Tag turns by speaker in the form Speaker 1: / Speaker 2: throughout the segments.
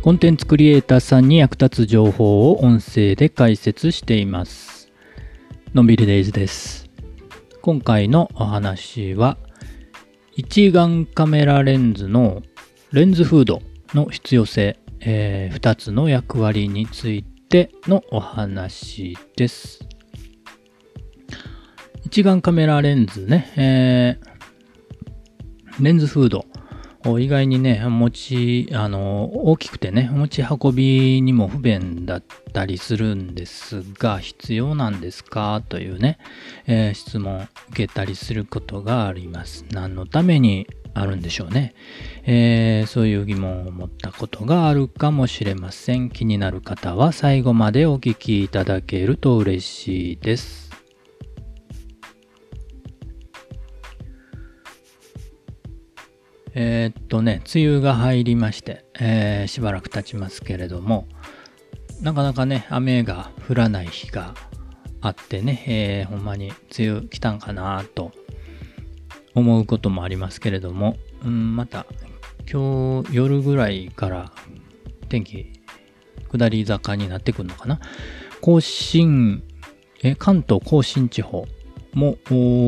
Speaker 1: コンテンツクリエイターさんに役立つ情報を音声で解説しています。のんびりデイズです。今回のお話は、一眼カメラレンズのレンズフードの必要性、えー、2つの役割についてのお話です。一眼カメラレンズね、えー、レンズフード。意外にね、持ち、あの、大きくてね、持ち運びにも不便だったりするんですが、必要なんですか？というね、えー、質問受けたりすることがあります。何のためにあるんでしょうね、えー、そういう疑問を持ったことがあるかもしれません。気になる方は最後までお聞きいただけると嬉しいです。えー、っとね、梅雨が入りまして、えー、しばらく経ちますけれども、なかなかね、雨が降らない日があってね、えー、ほんまに梅雨来たんかなと思うこともありますけれども、うん、また今日夜ぐらいから天気下り坂になってくるのかな。甲信、え関東甲信地方も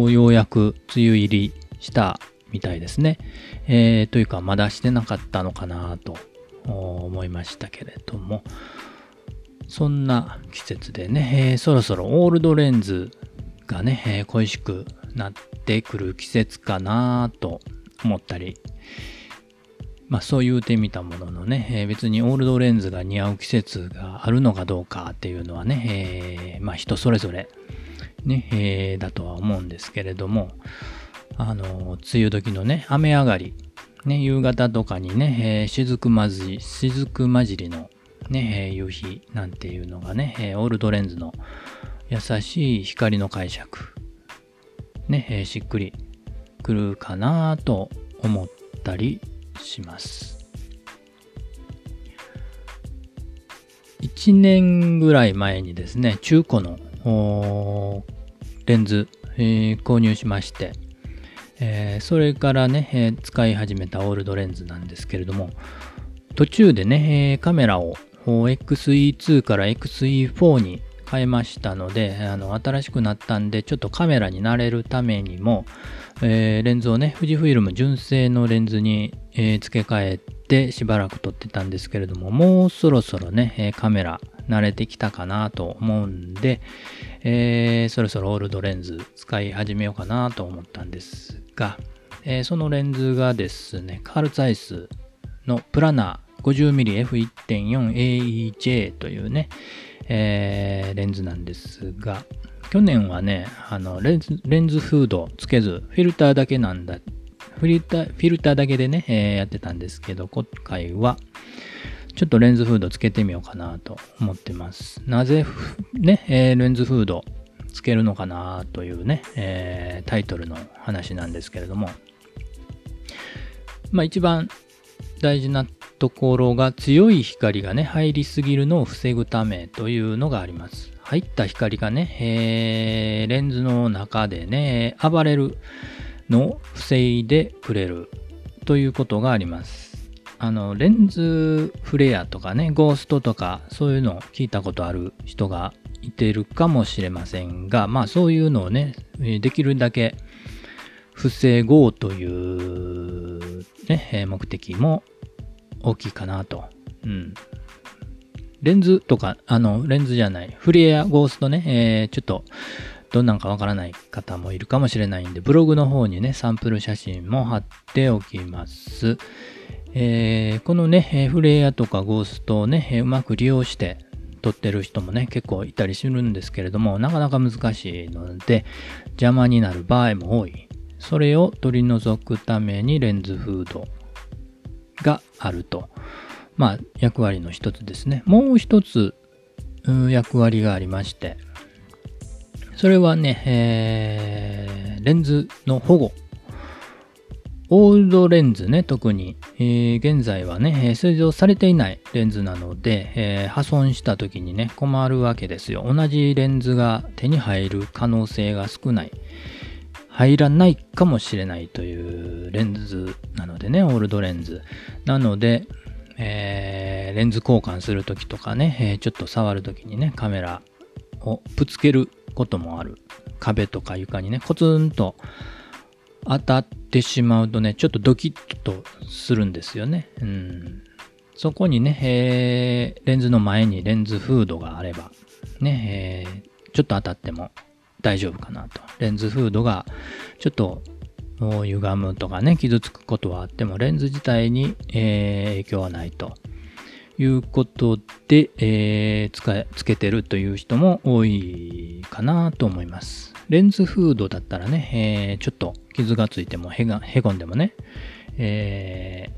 Speaker 1: ようやく梅雨入りしたみたいですね。えー、というか、まだしてなかったのかなと思いましたけれども、そんな季節でね、えー、そろそろオールドレンズがね、えー、恋しくなってくる季節かなと思ったり、まあそう言うてみたもののね、えー、別にオールドレンズが似合う季節があるのかどうかっていうのはね、えー、まあ人それぞれね、えー、だとは思うんですけれども、あの、梅雨時のね、雨上がり、ね、夕方とかにね、えー、雫まじり、雫混じりのね、えー、夕日なんていうのがね、えー、オールドレンズの優しい光の解釈、ね、えー、しっくりくるかなと思ったりします。1年ぐらい前にですね、中古のレンズ、えー、購入しまして、えー、それからね、えー、使い始めたオールドレンズなんですけれども、途中でね、えー、カメラを XE2 から XE4 に変えましたので、あの新しくなったんで、ちょっとカメラに慣れるためにも、えー、レンズをね、富士フイルム純正のレンズに、えー、付け替えてしばらく撮ってたんですけれども、もうそろそろね、カメラ慣れてきたかなと思うんで、えー、そろそろオールドレンズ使い始めようかなと思ったんですが、えー、そのレンズがですね、カールツァイスのプラナー 50mmF1.4AEJ というね、えー、レンズなんですが、去年はね、あのレンズレンズフードつけず、フィルターだけなんだ、フィルターフィルターだけでね、えー、やってたんですけど、今回は、ちょっとレンズフードつけてみようかなと思ってます。なぜね、えー、レンズフードつけるのかなというね、えー、タイトルの話なんですけれども、まあ一番大事なところが強い光がね、入りすぎるのを防ぐためというのがあります。入った光がね、えー、レンズの中でね、暴れるのを防いでくれるということがあります。あの、レンズフレアとかね、ゴーストとか、そういうのを聞いたことある人がいてるかもしれませんが、まあそういうのをね、できるだけ防ごうというね、目的も大きいかなと。うん。レンズとか、あの、レンズじゃない、フレア、ゴーストね、えー、ちょっと、どんなんかわからない方もいるかもしれないんで、ブログの方にね、サンプル写真も貼っておきます。えー、このね、フレアとかゴーストをね、うまく利用して撮ってる人もね、結構いたりするんですけれども、なかなか難しいので、邪魔になる場合も多い。それを取り除くためにレンズフードがあると。まあ、役割の一つですね。もう一つ、役割がありまして、それはね、えー、レンズの保護オールドレンズね、特に、えー、現在はね、製造されていないレンズなので、えー、破損した時にね、困るわけですよ。同じレンズが手に入る可能性が少ない。入らないかもしれないというレンズなのでね、オールドレンズ。なので、えー、レンズ交換するときとかね、え、ちょっと触るときにね、カメラをぶつけることもある。壁とか床にね、コツンと当たってしまうとね、ちょっとドキッとするんですよね。うん。そこにね、えー、レンズの前にレンズフードがあれば、ね、えー、ちょっと当たっても大丈夫かなと。レンズフードがちょっと歪むとかね、傷つくことはあっても、レンズ自体に、えー、影響はないということで、えー、使えつけてるという人も多いかなと思います。レンズフードだったらね、えー、ちょっと傷がついてもへがへこんでもね、え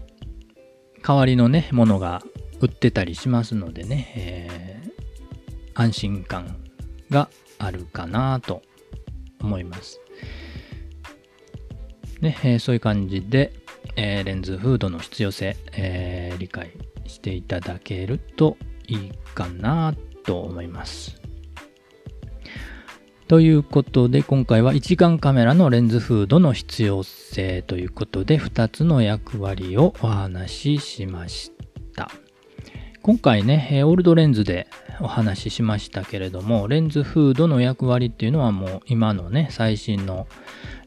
Speaker 1: ー、代わりのね、ものが売ってたりしますのでね、えー、安心感があるかなと思います。ね、えー、そういう感じで、えー、レンズフードの必要性、えー、理解していただけるといいかなと思います。ということで今回は一眼カメラのレンズフードの必要性ということで2つの役割をお話ししました。今回ね、オールドレンズでお話ししましたけれども、レンズフードの役割っていうのはもう今のね、最新の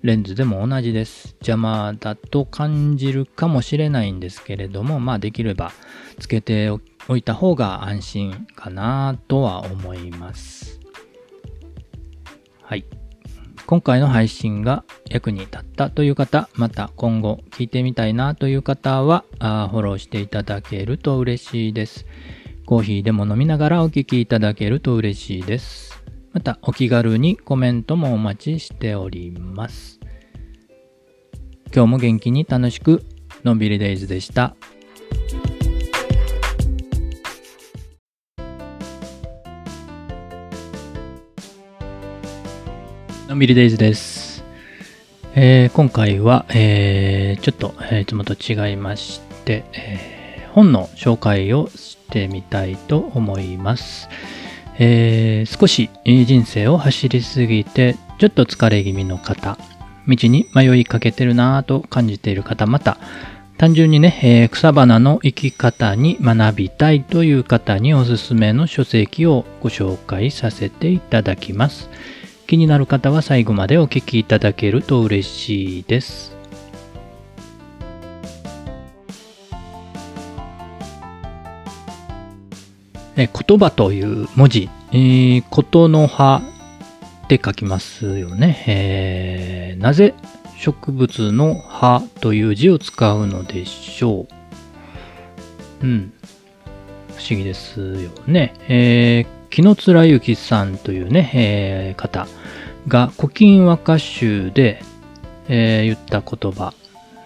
Speaker 1: レンズでも同じです。邪魔だと感じるかもしれないんですけれども、まあできればつけておいた方が安心かなとは思います。はい。今回の配信が役に立ったという方、また今後聞いてみたいなという方は、あフォローしていただけると嬉しいです。コーヒーでも飲みながらお聞きいただけると嬉しいです。またお気軽にコメントもお待ちしております。今日も元気に楽しくのんびりデイズでした。のんびりデイズです。えー、今回は、えー、ちょっと、えー、いつもと違いまして、えー、本の紹介をしてみたいと思います。えー、少し人生を走りすぎてちょっと疲れ気味の方道に迷いかけてるなぁと感じている方また単純にね、えー、草花の生き方に学びたいという方におすすめの書籍をご紹介させていただきます気になる方は最後までお聞きいただけると嬉しいですえ言葉という文字、えー、ことの葉って書きますよね。えー、なぜ植物の葉という字を使うのでしょう。うん。不思議ですよね。えー、木野貫之さんというね、えー、方が古今和歌集で、えー、言った言葉、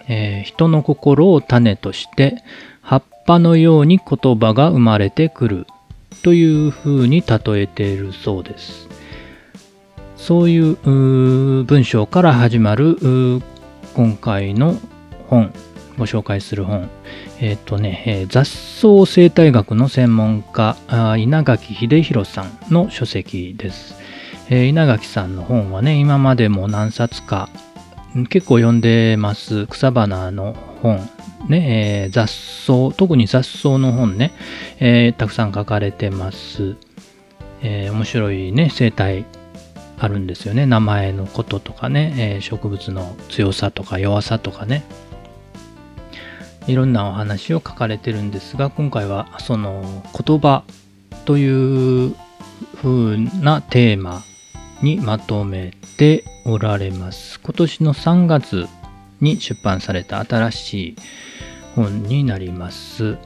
Speaker 1: えー、人の心を種として葉っぱのように言葉が生まれてくるというふうに例えているそうです。そういう文章から始まる今回の本、ご紹介する本。えっ、ー、とね、えー、雑草生態学の専門家、稲垣秀弘さんの書籍です。えー、稲垣さんの本はね、今までも何冊か結構読んでます。草花の本ね、えー、雑草、特に雑草の本ね、えー、たくさん書かれてます。えー、面白いね、生態あるんですよね。名前のこととかね、え植物の強さとか弱さとかね。いろんなお話を書かれてるんですが、今回はその言葉という風なテーマにまとめておられます。今年の3月に出版された新しい本になります。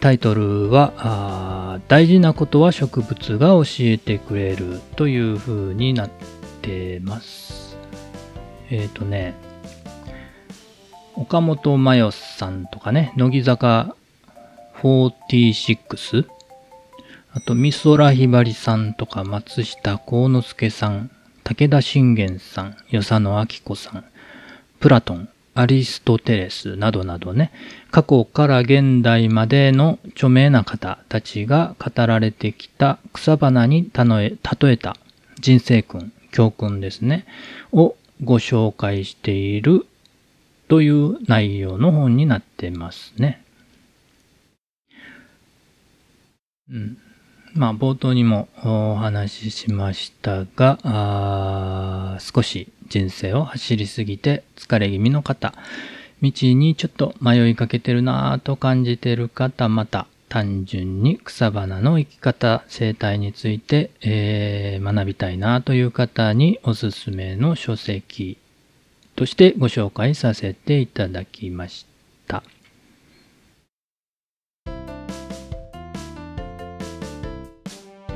Speaker 1: タイトルは大事なことは植物が教えてくれるという風になってます。えっ、ー、とね、岡本真代さんとかね、乃木坂46あと、美空ひばりさんとか、松下幸之助さん、武田信玄さん、与謝野明子さん、プラトン、アリストテレスなどなどね、過去から現代までの著名な方たちが語られてきた草花に例えた人生訓、教訓ですね、をご紹介しているという内容の本になってますね。うん。まあ、冒頭にもお話ししましたが、あ少し人生を走りすぎて疲れ気味の方、道にちょっと迷いかけてるなぁと感じてる方、また単純に草花の生き方、生態について、えー学びたいなという方におすすめの書籍としてご紹介させていただきました。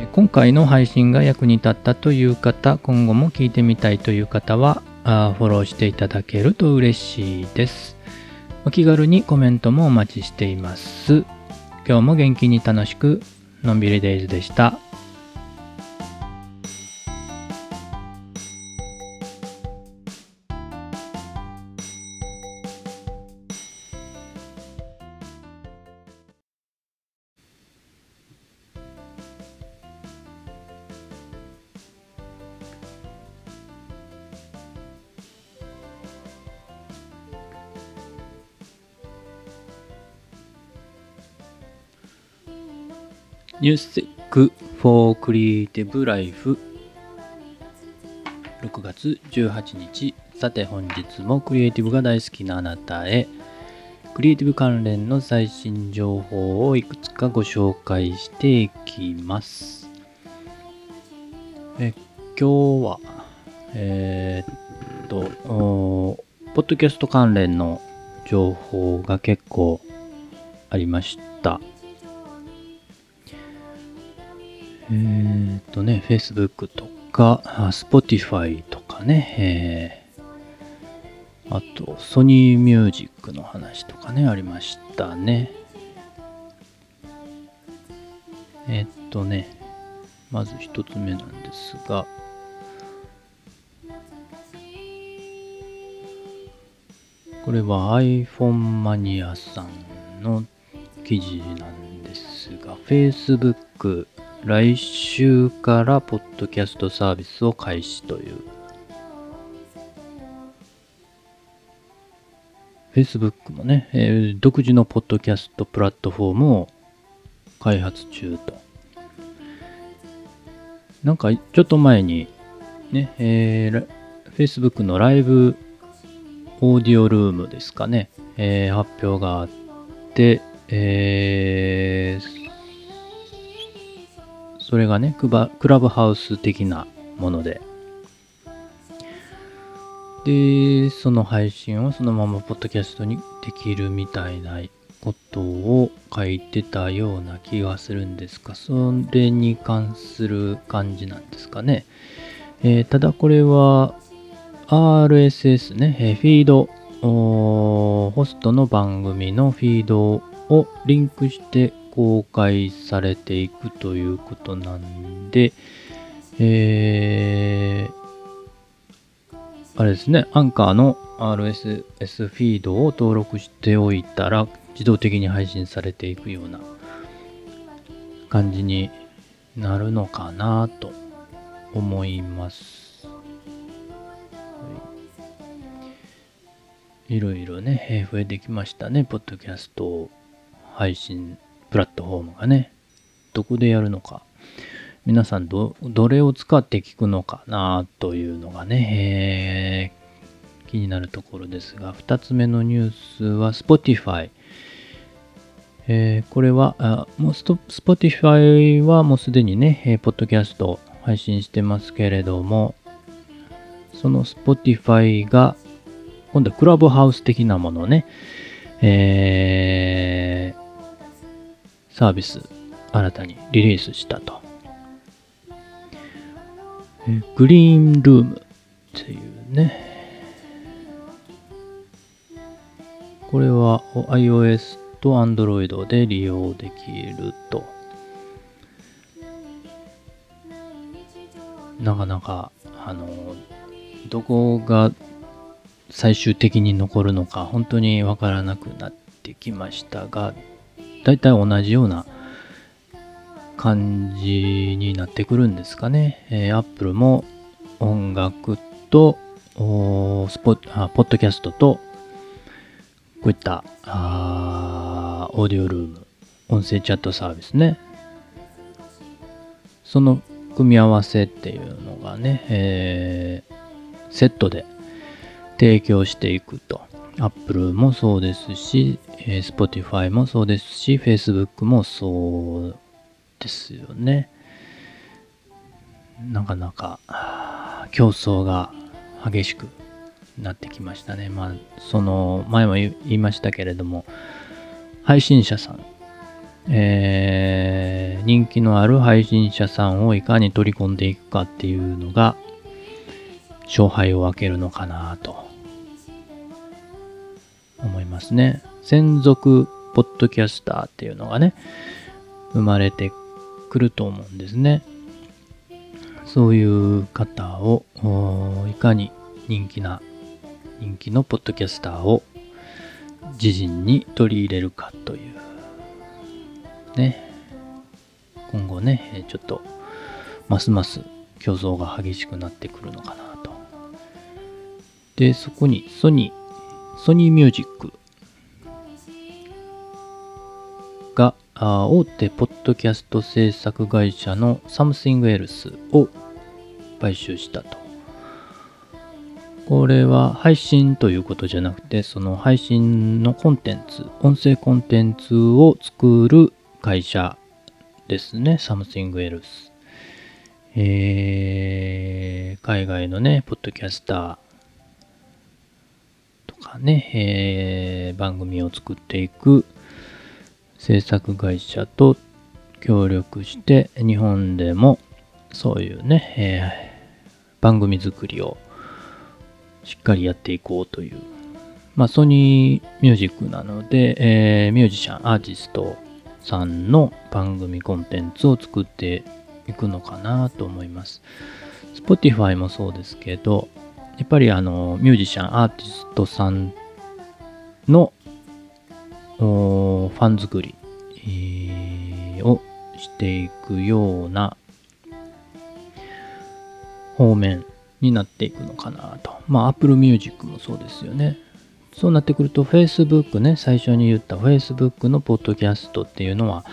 Speaker 1: え今回の配信が役に立ったという方、今後も聞いてみたいという方は、あフォローしていただけると嬉しいです。お気軽にコメントもお待ちしています。今日も元気に楽しく、のんびりデイズでした。ニューステック for Creative Life 6月18日。さて本日もクリエイティブが大好きなあなたへ。クリエイティブ関連の最新情報をいくつかご紹介していきます。え今日はえーっとポッドキャスト関連の情報が結構ありました。えっとね、Facebook とか、Spotify とかね、えーあと、ソニーミュージックの話とかね、ありましたね。えーっとね、まず一つ目なんですが、これは iPhone マニアさんの記事なんですが、Facebook 来週からポッドキャストサービスを開始という。Facebook もね、えー独自のポッドキャストプラットフォームを開発中と。なんかちょっと前にね、えー Facebook のライブオーディオルームですかね、えー発表があって、えーそれがねクバ、クラブハウス的なもので、で、その配信をそのままポッドキャストにできるみたいなことを書いてたような気がするんですが、それに関する感じなんですかね。えーただこれは RSS ね、えーフィード、ホストの番組のフィードをリンクして公開されていくということなんで、えーあれですね、アンカーの RSS フィードを登録しておいたら自動的に配信されていくような感じになるのかなと思います。いろいろね、増えてきましたね、ポッドキャスト配信プラットフォームがね。どこでやるのか。皆さんど、どれを使って聞くのかなというのがね、えー気になるところですが、2つ目のニュースは Spotify。えーこれは、もう Spotify はもうすでにね、えーポッドキャスト配信してますけれども、その Spotify が、今度はクラブハウス的なものね、えーサービス新たにリリースしたと。えグリーンルームっていうね。これは iOS と Android で利用できると。なかなか、あの、どこが最終的に残るのか本当にわからなくなってきましたが、大体同じような感じになってくるんですかね。えー、Apple も音楽と、スポあポッドキャストと、こういったあーオーディオルーム、音声チャットサービスね。その組み合わせっていうのがね、えー、セットで提供していくと。Apple もそうですし、えー、Spotify もそうですし、Facebook もそうですよね。なかなか競争が激しくなってきましたね。まあ、その前も言いましたけれども、配信者さん、えー、人気のある配信者さんをいかに取り込んでいくかっていうのが勝敗を分けるのかなと思いますね。専属ポッドキャスターっていうのがね、生まれてくると思うんですね。そういう方をいかに人気な人気のポッドキャスターを自陣に取り入れるかというね今後ねちょっとますます競争が激しくなってくるのかなとでそこにソニーソニーミュージックが大手ポッドキャスト制作会社の Something Else を買収したと。これは配信ということじゃなくて、その配信のコンテンツ、音声コンテンツを作る会社ですね。Something Else。えー、海外のね、ポッドキャスターかね、えー、番組を作っていく制作会社と協力して、日本でもそういうね、えー、番組作りをしっかりやっていこうという、まあ、ソニーミュージックなので、えー、ミュージシャン、アーティストさんの番組コンテンツを作っていくのかなと思います。Spotify もそうですけど、やっぱりあの、ミュージシャン、アーティストさんのファン作り、えー、をしていくような方面になっていくのかなと。まあ、Apple Music もそうですよね。そうなってくると、Facebook ね、最初に言った Facebook のポッドキャストっていうのは、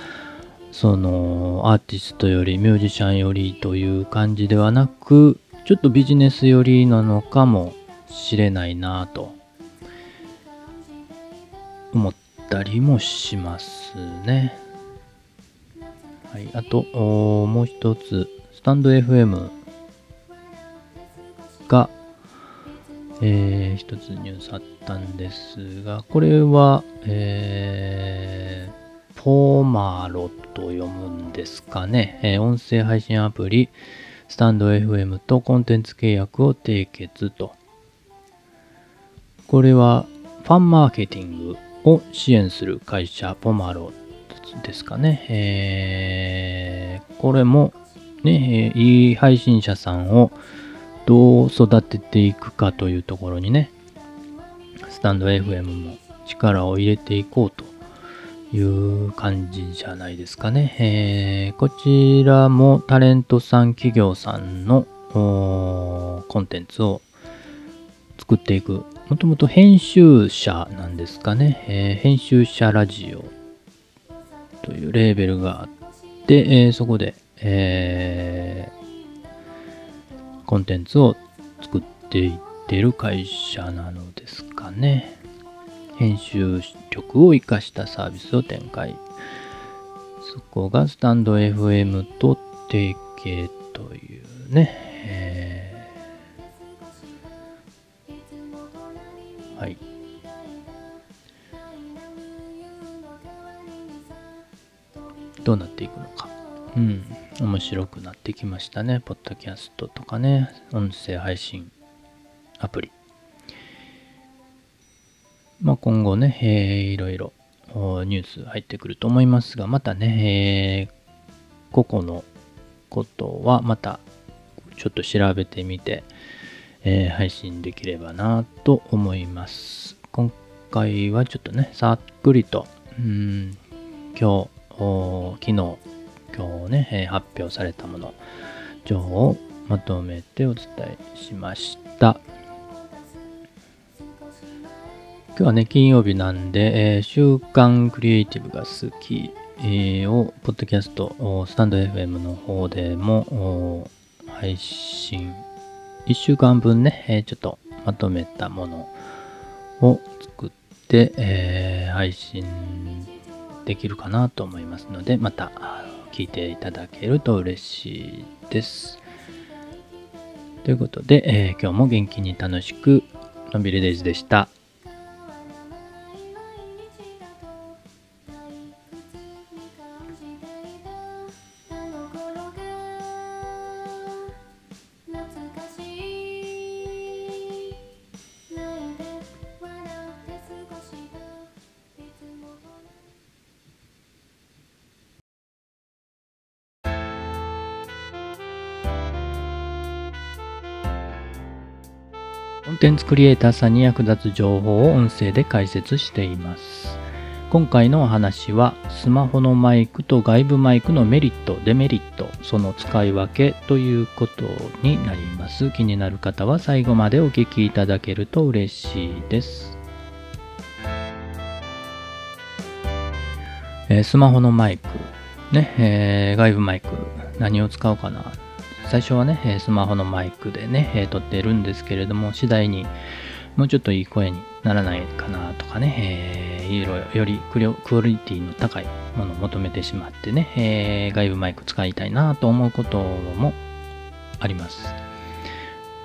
Speaker 1: そのアーティストよりミュージシャンよりという感じではなく、ちょっとビジネス寄りなのかもしれないなと思ったりもしますね。はい、あと、もう一つ、スタンド FM が、えー、一つニュースあったんですが、これは、えー、ポーマロと読むんですかね、えー、音声配信アプリ、スタンド FM とコンテンツ契約を締結と。これはファンマーケティングを支援する会社、ポマロですかね。えー、これもね、いい配信者さんをどう育てていくかというところにね、スタンド FM も力を入れていこうという感じじゃないですかね。えー、こちらもタレントさん、企業さんのコンテンツを作っていく。もともと編集者なんですかね。えー、編集者ラジオというレーベルがあって、えー、そこで、えーコンテンツを作っていってる会社なのですかね。編集力を活かしたサービスを展開。そこがスタンド FM と提携というね。えー、はい。どうなっていくのか。うん。面白くなってきましたね。ポッドキャストとかね、音声配信アプリ。まあ、今後ね、えー、いろいろニュース入ってくると思いますが、またね、えー、個々のことはまたちょっと調べてみて、えー、配信できればなと思います。今回はちょっとね、さっくりと、うん、今日、昨日、今日ね、え発表されたもの、情報をまとめてお伝えしました。今日はね、金曜日なんで、えー、週刊クリエイティブが好き、を、ポッドキャスト、スタンド FM の方でも配信、1週間分ね、ちょっとまとめたものを作って、えー、配信できるかなと思いますので、また聞いていただけると嬉しいです。ということで、えー、今日も元気に楽しく、のんびりデイズでした。コンテンツクリエイターさんに役立つ情報を音声で解説しています。今回のお話はスマホのマイクと外部マイクのメリット、デメリット、その使い分けということになります。気になる方は最後までお聞きいただけると嬉しいです。え、スマホのマイク、ね、えー、外部マイク、何を使うかな最初はね、スマホのマイクでね、撮ってるんですけれども、次第にもうちょっといい声にならないかなとかね、えー、よりクオリティの高いものを求めてしまってね、えー、外部マイク使いたいなと思うこともあります。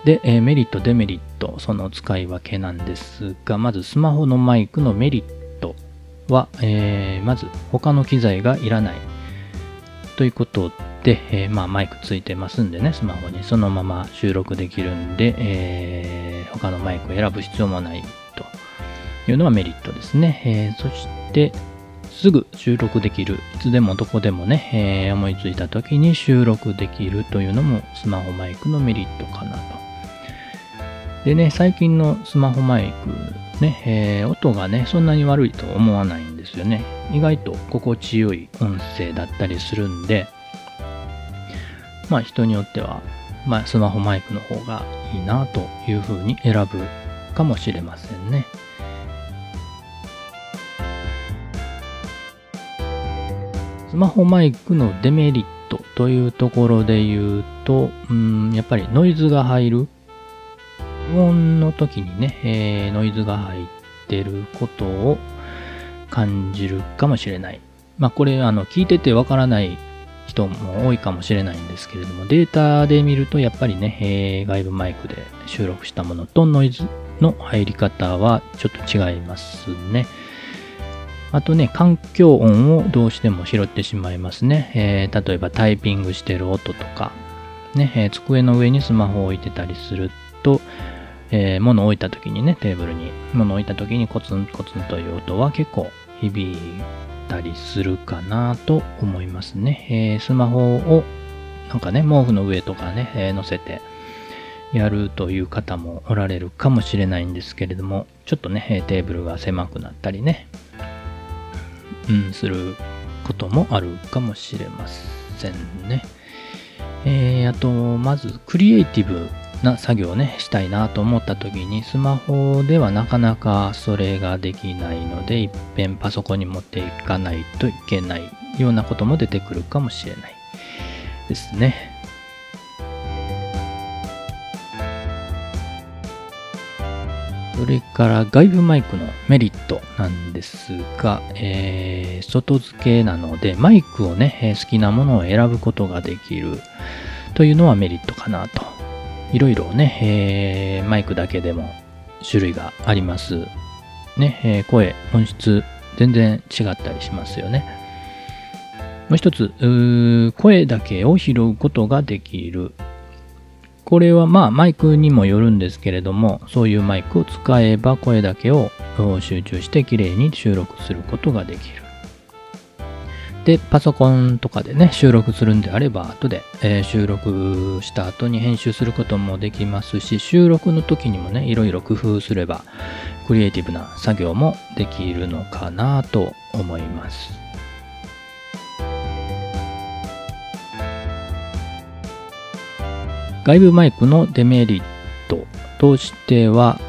Speaker 1: で、えー、メリット、デメリット、その使い分けなんですが、まずスマホのマイクのメリットは、えー、まず他の機材がいらないということで、えー、まあ、マイクついてますんでね、スマホにそのまま収録できるんで、えー、他のマイクを選ぶ必要もないというのはメリットですね。えー、そして、すぐ収録できる。いつでもどこでもね、えー、思いついた時に収録できるというのもスマホマイクのメリットかなと。でね、最近のスマホマイク、ね、えー、音がね、そんなに悪いと思わないんですよね。意外と心地よい音声だったりするんで、まあ人によっては、まあスマホマイクの方がいいなというふうに選ぶかもしれませんね。スマホマイクのデメリットというところで言うと、うん、やっぱりノイズが入る。無音の時にね、えー、ノイズが入ってることを感じるかもしれない。まあこれ、あの、聞いててわからない人も多いかもしれないんですけれども、データで見るとやっぱりね、えー、外部マイクで収録したものとノイズの入り方はちょっと違いますね。あとね、環境音をどうしても拾ってしまいますね。えー、例えばタイピングしてる音とか、ね、えー、机の上にスマホを置いてたりすると、えー、物を置いた時にね、テーブルに物を置いた時にコツンコツンという音は結構響いたりするかなと思いますね。えー、スマホをなんかね、毛布の上とかね、えー、せてやるという方もおられるかもしれないんですけれども、ちょっとね、テーブルが狭くなったりね、うん、することもあるかもしれませんね。えー、あと、まず、クリエイティブな作業をね、したいなと思った時に、スマホではなかなかそれができないので、いっぺんパソコンに持っていかないといけないようなことも出てくるかもしれないですね。それから外部マイクのメリットなんですが、えー、外付けなのでマイクをね、好きなものを選ぶことができるというのはメリットかなといろいろね、えー、マイクだけでも種類があります。ね、えー、声、音質、全然違ったりしますよね。もう一つ、声だけを拾うことができる。これはまあマイクにもよるんですけれども、そういうマイクを使えば声だけを集中してきれいに収録することができる。で、パソコンとかでね、収録するんであれば、後で、えー、収録した後に編集することもできますし、収録の時にもね、いろいろ工夫すれば、クリエイティブな作業もできるのかなと思います。外部マイクのデメリットとしては、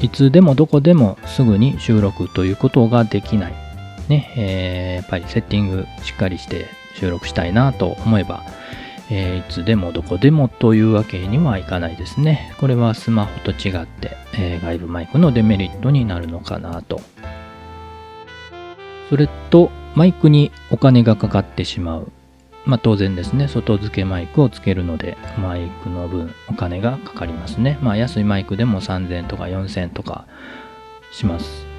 Speaker 1: いつでもどこでもすぐに収録ということができないね、えー、やっぱりセッティングしっかりして収録したいなと思えば、えー、いつでもどこでもというわけにはいかないですね。これはスマホと違って、えー、外部マイクのデメリットになるのかなと。それと、マイクにお金がかかってしまう。まあ当然ですね、外付けマイクをつけるので、マイクの分お金がかかりますね。まあ安いマイクでも3000とか4000とかします。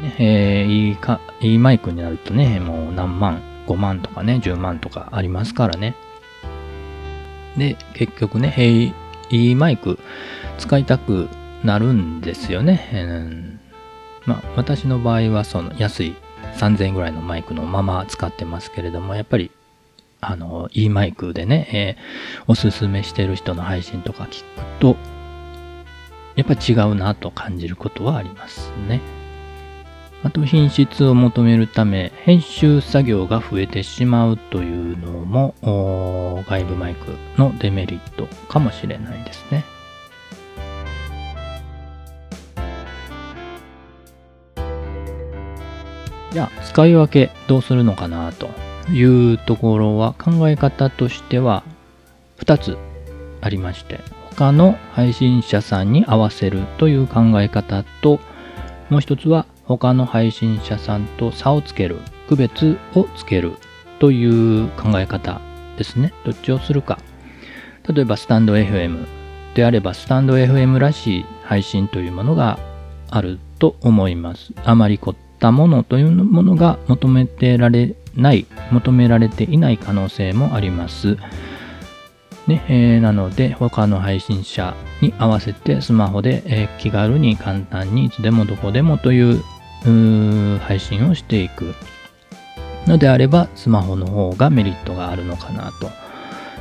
Speaker 1: ねえー、いいか、いいマイクになるとね、もう何万、5万とかね、10万とかありますからね。で、結局ね、えいいマイク使いたくなるんですよね。えー、まあ、私の場合はその安い3000円ぐらいのマイクのまま使ってますけれども、やっぱり、あの、いいマイクでね、えー、おすすめしてる人の配信とか聞くと、やっぱ違うなと感じることはありますね。あと品質を求めるため編集作業が増えてしまうというのも外部マイクのデメリットかもしれないですね。じゃあ使い分けどうするのかなというところは考え方としては2つありまして他の配信者さんに合わせるという考え方ともう一つは他の配信者さんと差をつける、区別をつけるという考え方ですね。どっちをするか。例えばスタンド FM であれば、スタンド FM らしい配信というものがあると思います。あまり凝ったものというものが求めてられない、求められていない可能性もあります。ねえー、なので他の配信者に合わせてスマホで、えー、気軽に簡単にいつでもどこでもという配信をしていくのであれば、スマホの方がメリットがあるのかなと。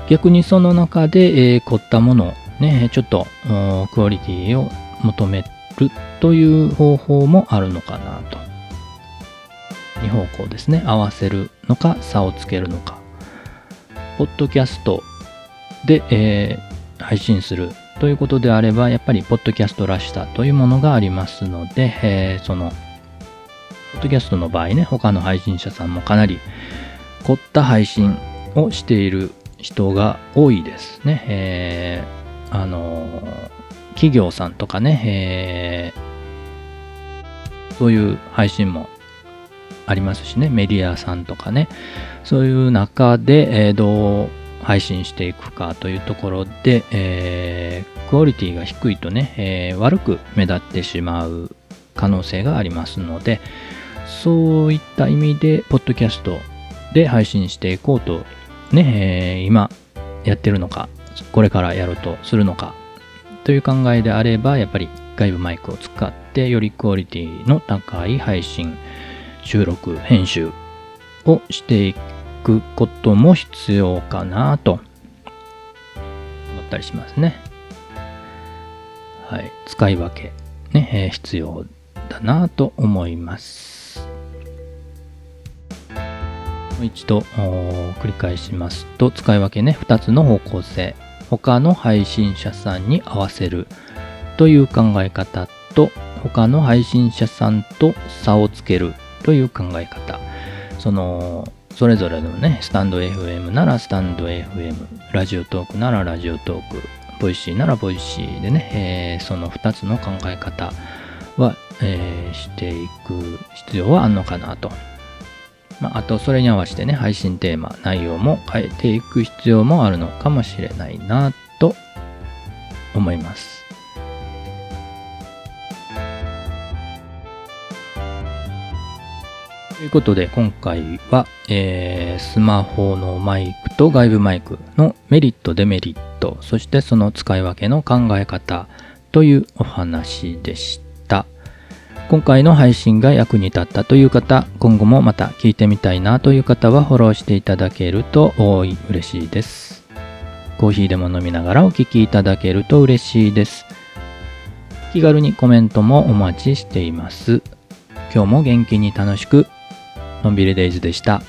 Speaker 1: 逆にその中で、えー、凝ったものをね、ちょっとクオリティを求めるという方法もあるのかなと。2方向ですね。合わせるのか、差をつけるのか。ポッドキャストで、えー、配信するということであれば、やっぱりポッドキャストらしさというものがありますので、えー、そのッドキャストの場合ね、他の配信者さんもかなり凝った配信をしている人が多いですね。えー、あの企業さんとかね、えー、そういう配信もありますしね、メディアさんとかね、そういう中で、えー、どう配信していくかというところで、えー、クオリティが低いとね、えー、悪く目立ってしまう可能性がありますので、そういった意味で、ポッドキャストで配信していこうと、ね、えー、今やってるのか、これからやろうとするのか、という考えであれば、やっぱり外部マイクを使って、よりクオリティの高い配信、収録、編集をしていくことも必要かなと思ったりしますね。はい。使い分け、ね、え、必要だなと思います。もう一度繰り返しますと使い分けね2つの方向性。他の配信者さんに合わせる。という考え方と他の配信者さんと差をつける。という考え方。そのそれぞれのねスタンド FM ならスタンド FM ラジオトークならラジオトーク。ボイシーならボイシーでね、えー、その2つの考え方は、えー、していく必要はあるのかなと。まあ、あとそれに合わせてね、配信テーマ、内容も変えていく必要もあるのかもしれないなと思います。ということで今回は、えー、スマホのマイクと外部マイクのメリット、デメリット、そしてその使い分けの考え方というお話でした。今回の配信が役に立ったという方、今後もまた聞いてみたいなという方はフォローしていただけると多い嬉しいです。コーヒーでも飲みながらお聞きいただけると嬉しいです。気軽にコメントもお待ちしています。今日も元気に楽しく、のんびりデイズでした。